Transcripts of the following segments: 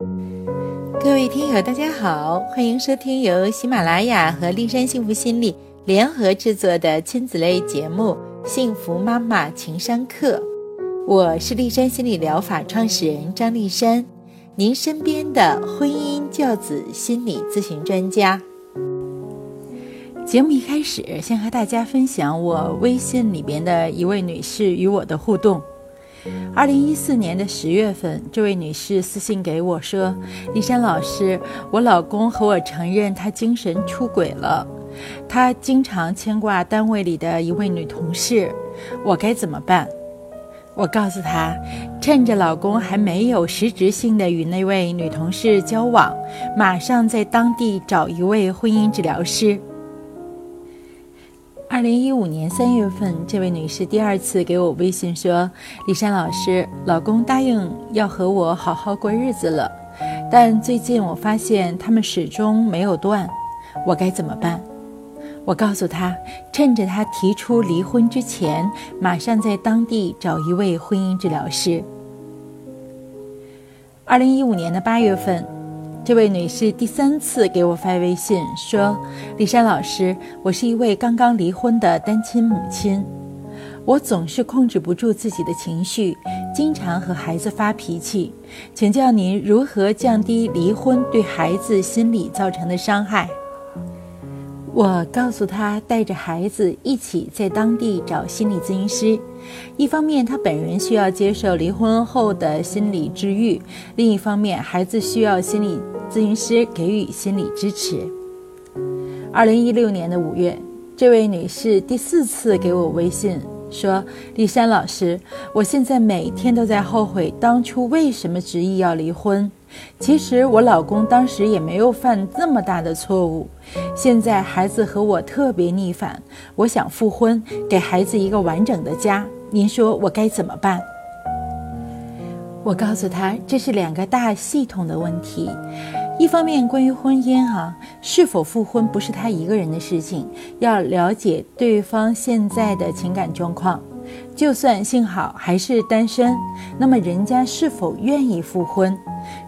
各位听友，大家好，欢迎收听由喜马拉雅和丽山幸福心理联合制作的亲子类节目《幸福妈妈情商课》。我是丽山心理疗法创始人张丽山，您身边的婚姻教子心理咨询专家。节目一开始，先和大家分享我微信里边的一位女士与我的互动。二零一四年的十月份，这位女士私信给我说：“李山老师，我老公和我承认他精神出轨了，他经常牵挂单位里的一位女同事，我该怎么办？”我告诉她，趁着老公还没有实质性的与那位女同事交往，马上在当地找一位婚姻治疗师。二零一五年三月份，这位女士第二次给我微信说：“李珊老师，老公答应要和我好好过日子了，但最近我发现他们始终没有断，我该怎么办？”我告诉她，趁着他提出离婚之前，马上在当地找一位婚姻治疗师。二零一五年的八月份。这位女士第三次给我发微信说：“李珊老师，我是一位刚刚离婚的单亲母亲，我总是控制不住自己的情绪，经常和孩子发脾气，请教您如何降低离婚对孩子心理造成的伤害。”我告诉他，带着孩子一起在当地找心理咨询师。一方面，他本人需要接受离婚后的心理治愈；另一方面，孩子需要心理咨询师给予心理支持。二零一六年的五月，这位女士第四次给我微信说：“丽珊老师，我现在每天都在后悔当初为什么执意要离婚。”其实我老公当时也没有犯这么大的错误，现在孩子和我特别逆反，我想复婚，给孩子一个完整的家。您说我该怎么办？我告诉他，这是两个大系统的问题。一方面，关于婚姻哈，是否复婚不是他一个人的事情，要了解对方现在的情感状况。就算幸好还是单身，那么人家是否愿意复婚？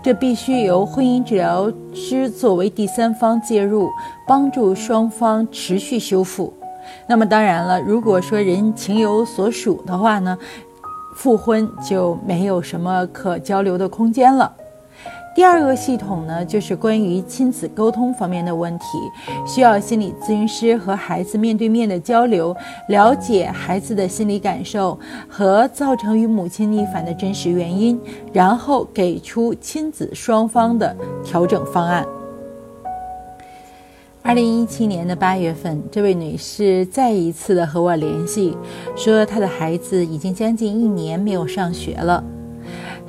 这必须由婚姻治疗师作为第三方介入，帮助双方持续修复。那么当然了，如果说人情有所属的话呢，复婚就没有什么可交流的空间了。第二个系统呢，就是关于亲子沟通方面的问题，需要心理咨询师和孩子面对面的交流，了解孩子的心理感受和造成与母亲逆反的真实原因，然后给出亲子双方的调整方案。二零一七年的八月份，这位女士再一次的和我联系，说她的孩子已经将近一年没有上学了。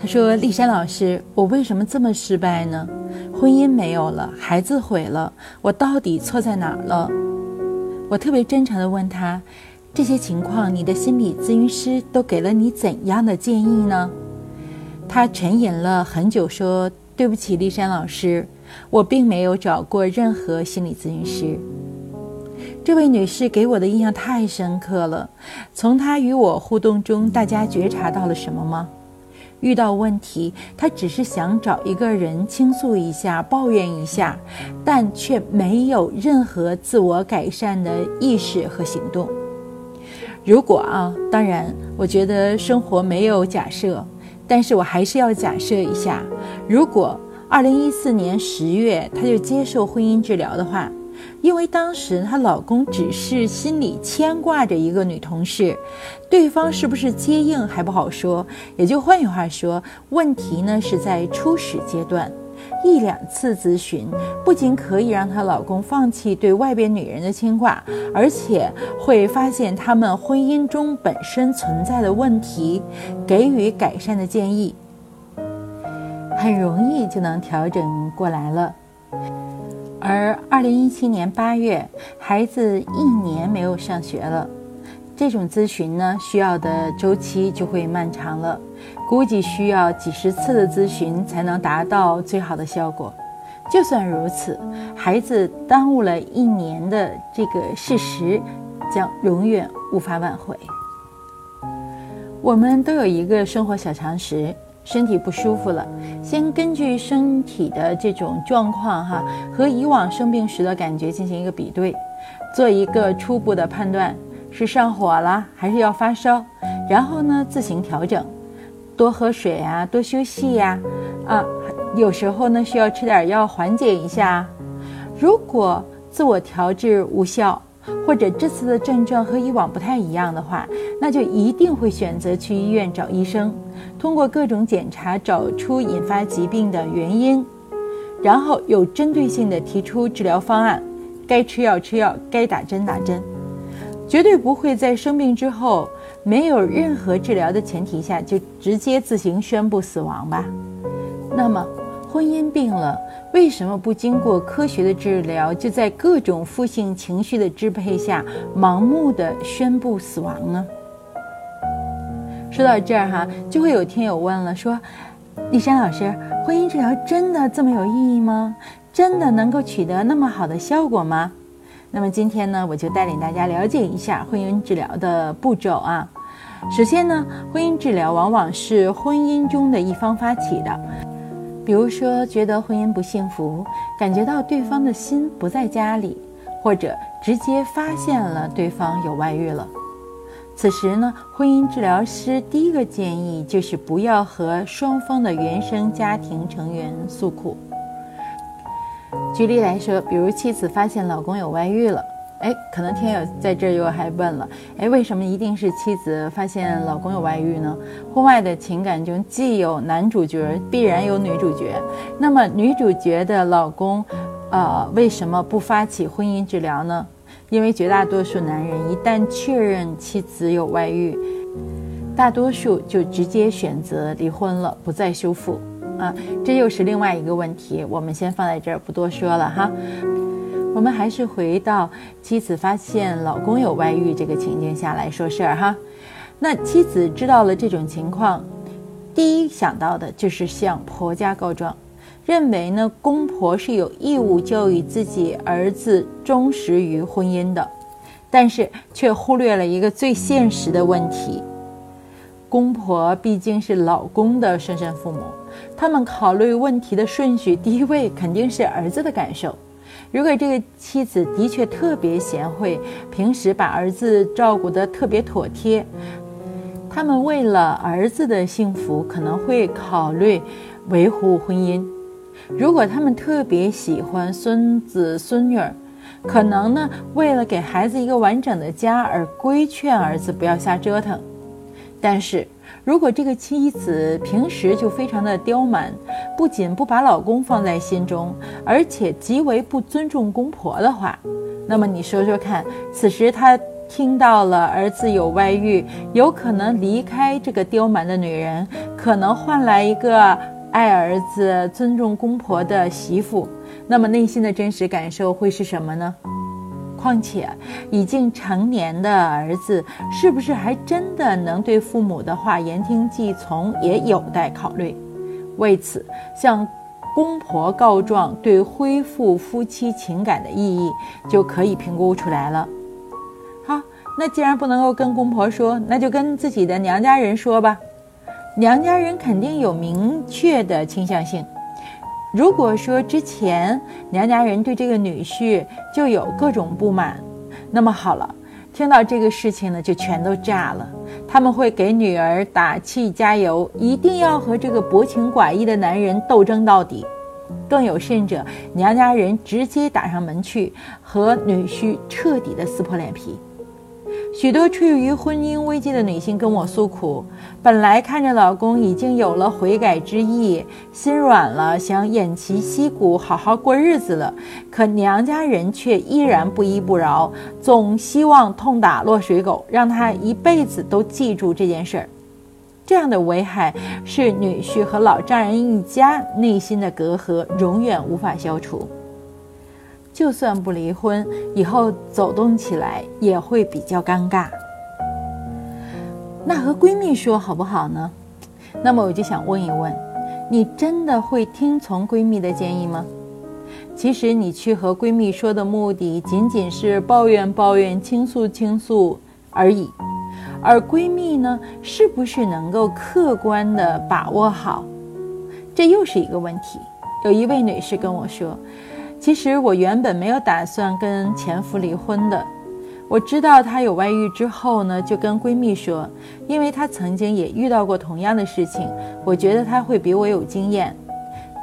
他说：“丽珊老师，我为什么这么失败呢？婚姻没有了，孩子毁了，我到底错在哪儿了？”我特别真诚地问他：“这些情况，你的心理咨询师都给了你怎样的建议呢？”他沉吟了很久，说：“对不起，丽珊老师，我并没有找过任何心理咨询师。”这位女士给我的印象太深刻了。从她与我互动中，大家觉察到了什么吗？遇到问题，他只是想找一个人倾诉一下、抱怨一下，但却没有任何自我改善的意识和行动。如果啊，当然，我觉得生活没有假设，但是我还是要假设一下：如果二零一四年十月他就接受婚姻治疗的话。因为当时她老公只是心里牵挂着一个女同事，对方是不是接应还不好说。也就换句话说，问题呢是在初始阶段，一两次咨询不仅可以让她老公放弃对外边女人的牵挂，而且会发现他们婚姻中本身存在的问题，给予改善的建议，很容易就能调整过来了。而二零一七年八月，孩子一年没有上学了，这种咨询呢，需要的周期就会漫长了，估计需要几十次的咨询才能达到最好的效果。就算如此，孩子耽误了一年的这个事实，将永远无法挽回。我们都有一个生活小常识，身体不舒服了，先根据身体的这种状况哈，和以往生病时的感觉进行一个比对，做一个初步的判断，是上火了还是要发烧，然后呢自行调整，多喝水啊，多休息呀，啊，有时候呢需要吃点药缓解一下。如果自我调治无效，或者这次的症状和以往不太一样的话，那就一定会选择去医院找医生，通过各种检查找出引发疾病的原因，然后有针对性的提出治疗方案，该吃药吃药，该打针打针，绝对不会在生病之后没有任何治疗的前提下就直接自行宣布死亡吧？那么。婚姻病了，为什么不经过科学的治疗，就在各种负性情绪的支配下，盲目的宣布死亡呢？说到这儿哈，就会有听友问了，说：“丽珊老师，婚姻治疗真的这么有意义吗？真的能够取得那么好的效果吗？”那么今天呢，我就带领大家了解一下婚姻治疗的步骤啊。首先呢，婚姻治疗往往是婚姻中的一方发起的。比如说，觉得婚姻不幸福，感觉到对方的心不在家里，或者直接发现了对方有外遇了。此时呢，婚姻治疗师第一个建议就是不要和双方的原生家庭成员诉苦。举例来说，比如妻子发现老公有外遇了。哎，可能听友在这又还问了，哎，为什么一定是妻子发现老公有外遇呢？婚外的情感中既有男主角，必然有女主角。那么女主角的老公，呃，为什么不发起婚姻治疗呢？因为绝大多数男人一旦确认妻子有外遇，大多数就直接选择离婚了，不再修复。啊，这又是另外一个问题，我们先放在这儿不多说了哈。我们还是回到妻子发现老公有外遇这个情境下来说事儿哈。那妻子知道了这种情况，第一想到的就是向婆家告状，认为呢公婆是有义务教育自己儿子忠实于婚姻的，但是却忽略了一个最现实的问题：公婆毕竟是老公的生身父母，他们考虑问题的顺序第一位肯定是儿子的感受。如果这个妻子的确特别贤惠，平时把儿子照顾得特别妥帖，他们为了儿子的幸福，可能会考虑维护婚姻。如果他们特别喜欢孙子孙女儿，可能呢为了给孩子一个完整的家而规劝儿子不要瞎折腾。但是，如果这个妻子平时就非常的刁蛮，不仅不把老公放在心中，而且极为不尊重公婆的话，那么你说说看，此时他听到了儿子有外遇，有可能离开这个刁蛮的女人，可能换来一个爱儿子、尊重公婆的媳妇，那么内心的真实感受会是什么呢？况且，已经成年的儿子是不是还真的能对父母的话言听计从，也有待考虑。为此，向公婆告状对恢复夫妻情感的意义就可以评估出来了。好，那既然不能够跟公婆说，那就跟自己的娘家人说吧。娘家人肯定有明确的倾向性。如果说之前娘家人对这个女婿就有各种不满，那么好了，听到这个事情呢，就全都炸了。他们会给女儿打气加油，一定要和这个薄情寡义的男人斗争到底。更有甚者，娘家人直接打上门去，和女婿彻底的撕破脸皮。许多处于婚姻危机的女性跟我诉苦，本来看着老公已经有了悔改之意，心软了，想偃旗息鼓，好好过日子了，可娘家人却依然不依不饶，总希望痛打落水狗，让他一辈子都记住这件事儿。这样的危害是女婿和老丈人一家内心的隔阂永远无法消除。就算不离婚，以后走动起来也会比较尴尬。那和闺蜜说好不好呢？那么我就想问一问，你真的会听从闺蜜的建议吗？其实你去和闺蜜说的目的，仅仅是抱怨抱怨、倾诉倾诉而已。而闺蜜呢，是不是能够客观的把握好？这又是一个问题。有一位女士跟我说：“其实我原本没有打算跟前夫离婚的。我知道他有外遇之后呢，就跟闺蜜说，因为她曾经也遇到过同样的事情，我觉得她会比我有经验。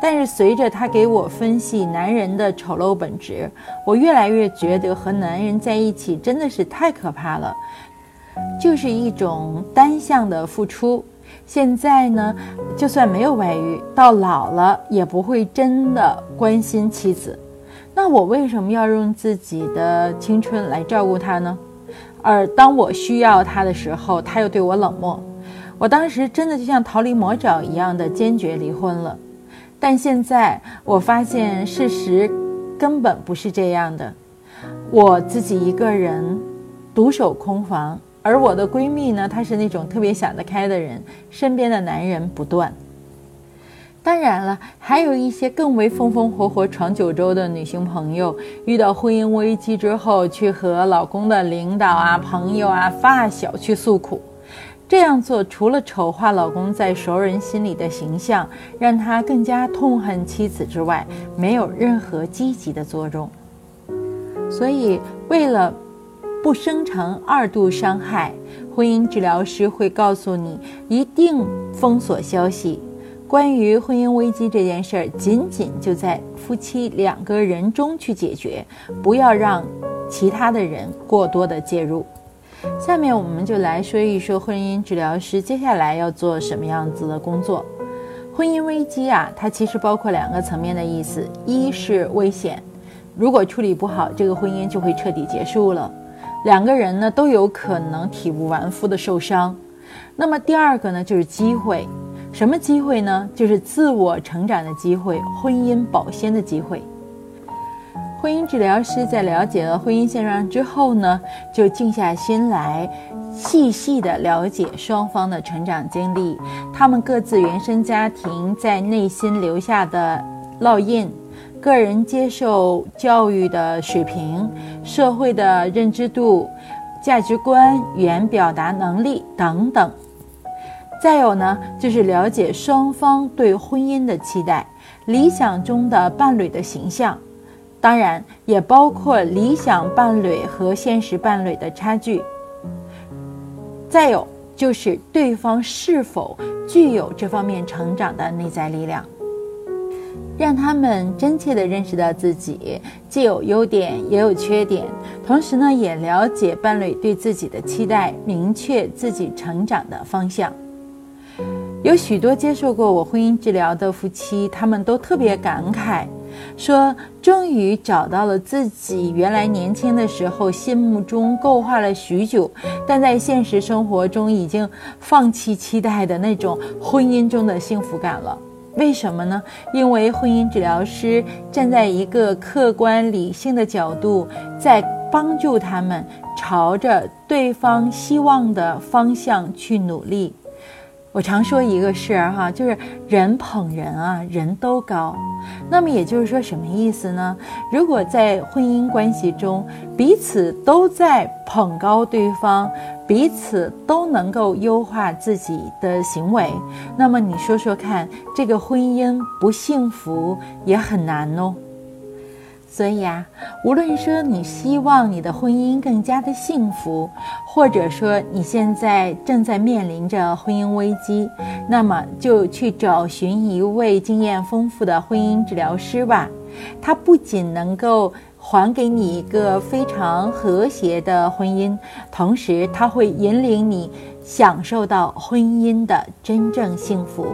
但是随着她给我分析男人的丑陋本质，我越来越觉得和男人在一起真的是太可怕了，就是一种单向的付出。”现在呢，就算没有外遇，到老了也不会真的关心妻子。那我为什么要用自己的青春来照顾他呢？而当我需要他的时候，他又对我冷漠。我当时真的就像逃离魔爪一样的坚决离婚了。但现在我发现事实根本不是这样的，我自己一个人独守空房。而我的闺蜜呢，她是那种特别想得开的人，身边的男人不断。当然了，还有一些更为风风火火闯九州的女性朋友，遇到婚姻危机之后，去和老公的领导啊、朋友啊、发小去诉苦。这样做除了丑化老公在熟人心里的形象，让他更加痛恨妻子之外，没有任何积极的作用。所以，为了。不生成二度伤害，婚姻治疗师会告诉你，一定封锁消息。关于婚姻危机这件事儿，仅仅就在夫妻两个人中去解决，不要让其他的人过多的介入。下面我们就来说一说婚姻治疗师接下来要做什么样子的工作。婚姻危机啊，它其实包括两个层面的意思：一是危险，如果处理不好，这个婚姻就会彻底结束了。两个人呢都有可能体无完肤的受伤，那么第二个呢就是机会，什么机会呢？就是自我成长的机会，婚姻保鲜的机会。婚姻治疗师在了解了婚姻现状之后呢，就静下心来，细细的了解双方的成长经历，他们各自原生家庭在内心留下的烙印。个人接受教育的水平、社会的认知度、价值观、语言表达能力等等。再有呢，就是了解双方对婚姻的期待、理想中的伴侣的形象，当然也包括理想伴侣和现实伴侣的差距。再有就是对方是否具有这方面成长的内在力量。让他们真切地认识到自己既有优点也有缺点，同时呢，也了解伴侣对自己的期待，明确自己成长的方向。有许多接受过我婚姻治疗的夫妻，他们都特别感慨，说终于找到了自己原来年轻的时候心目中构画了许久，但在现实生活中已经放弃期待的那种婚姻中的幸福感了。为什么呢？因为婚姻治疗师站在一个客观理性的角度，在帮助他们朝着对方希望的方向去努力。我常说一个事儿哈，就是人捧人啊，人都高。那么也就是说，什么意思呢？如果在婚姻关系中，彼此都在捧高对方，彼此都能够优化自己的行为，那么你说说看，这个婚姻不幸福也很难哦。所以啊，无论说你希望你的婚姻更加的幸福，或者说你现在正在面临着婚姻危机，那么就去找寻一位经验丰富的婚姻治疗师吧。他不仅能够还给你一个非常和谐的婚姻，同时他会引领你享受到婚姻的真正幸福。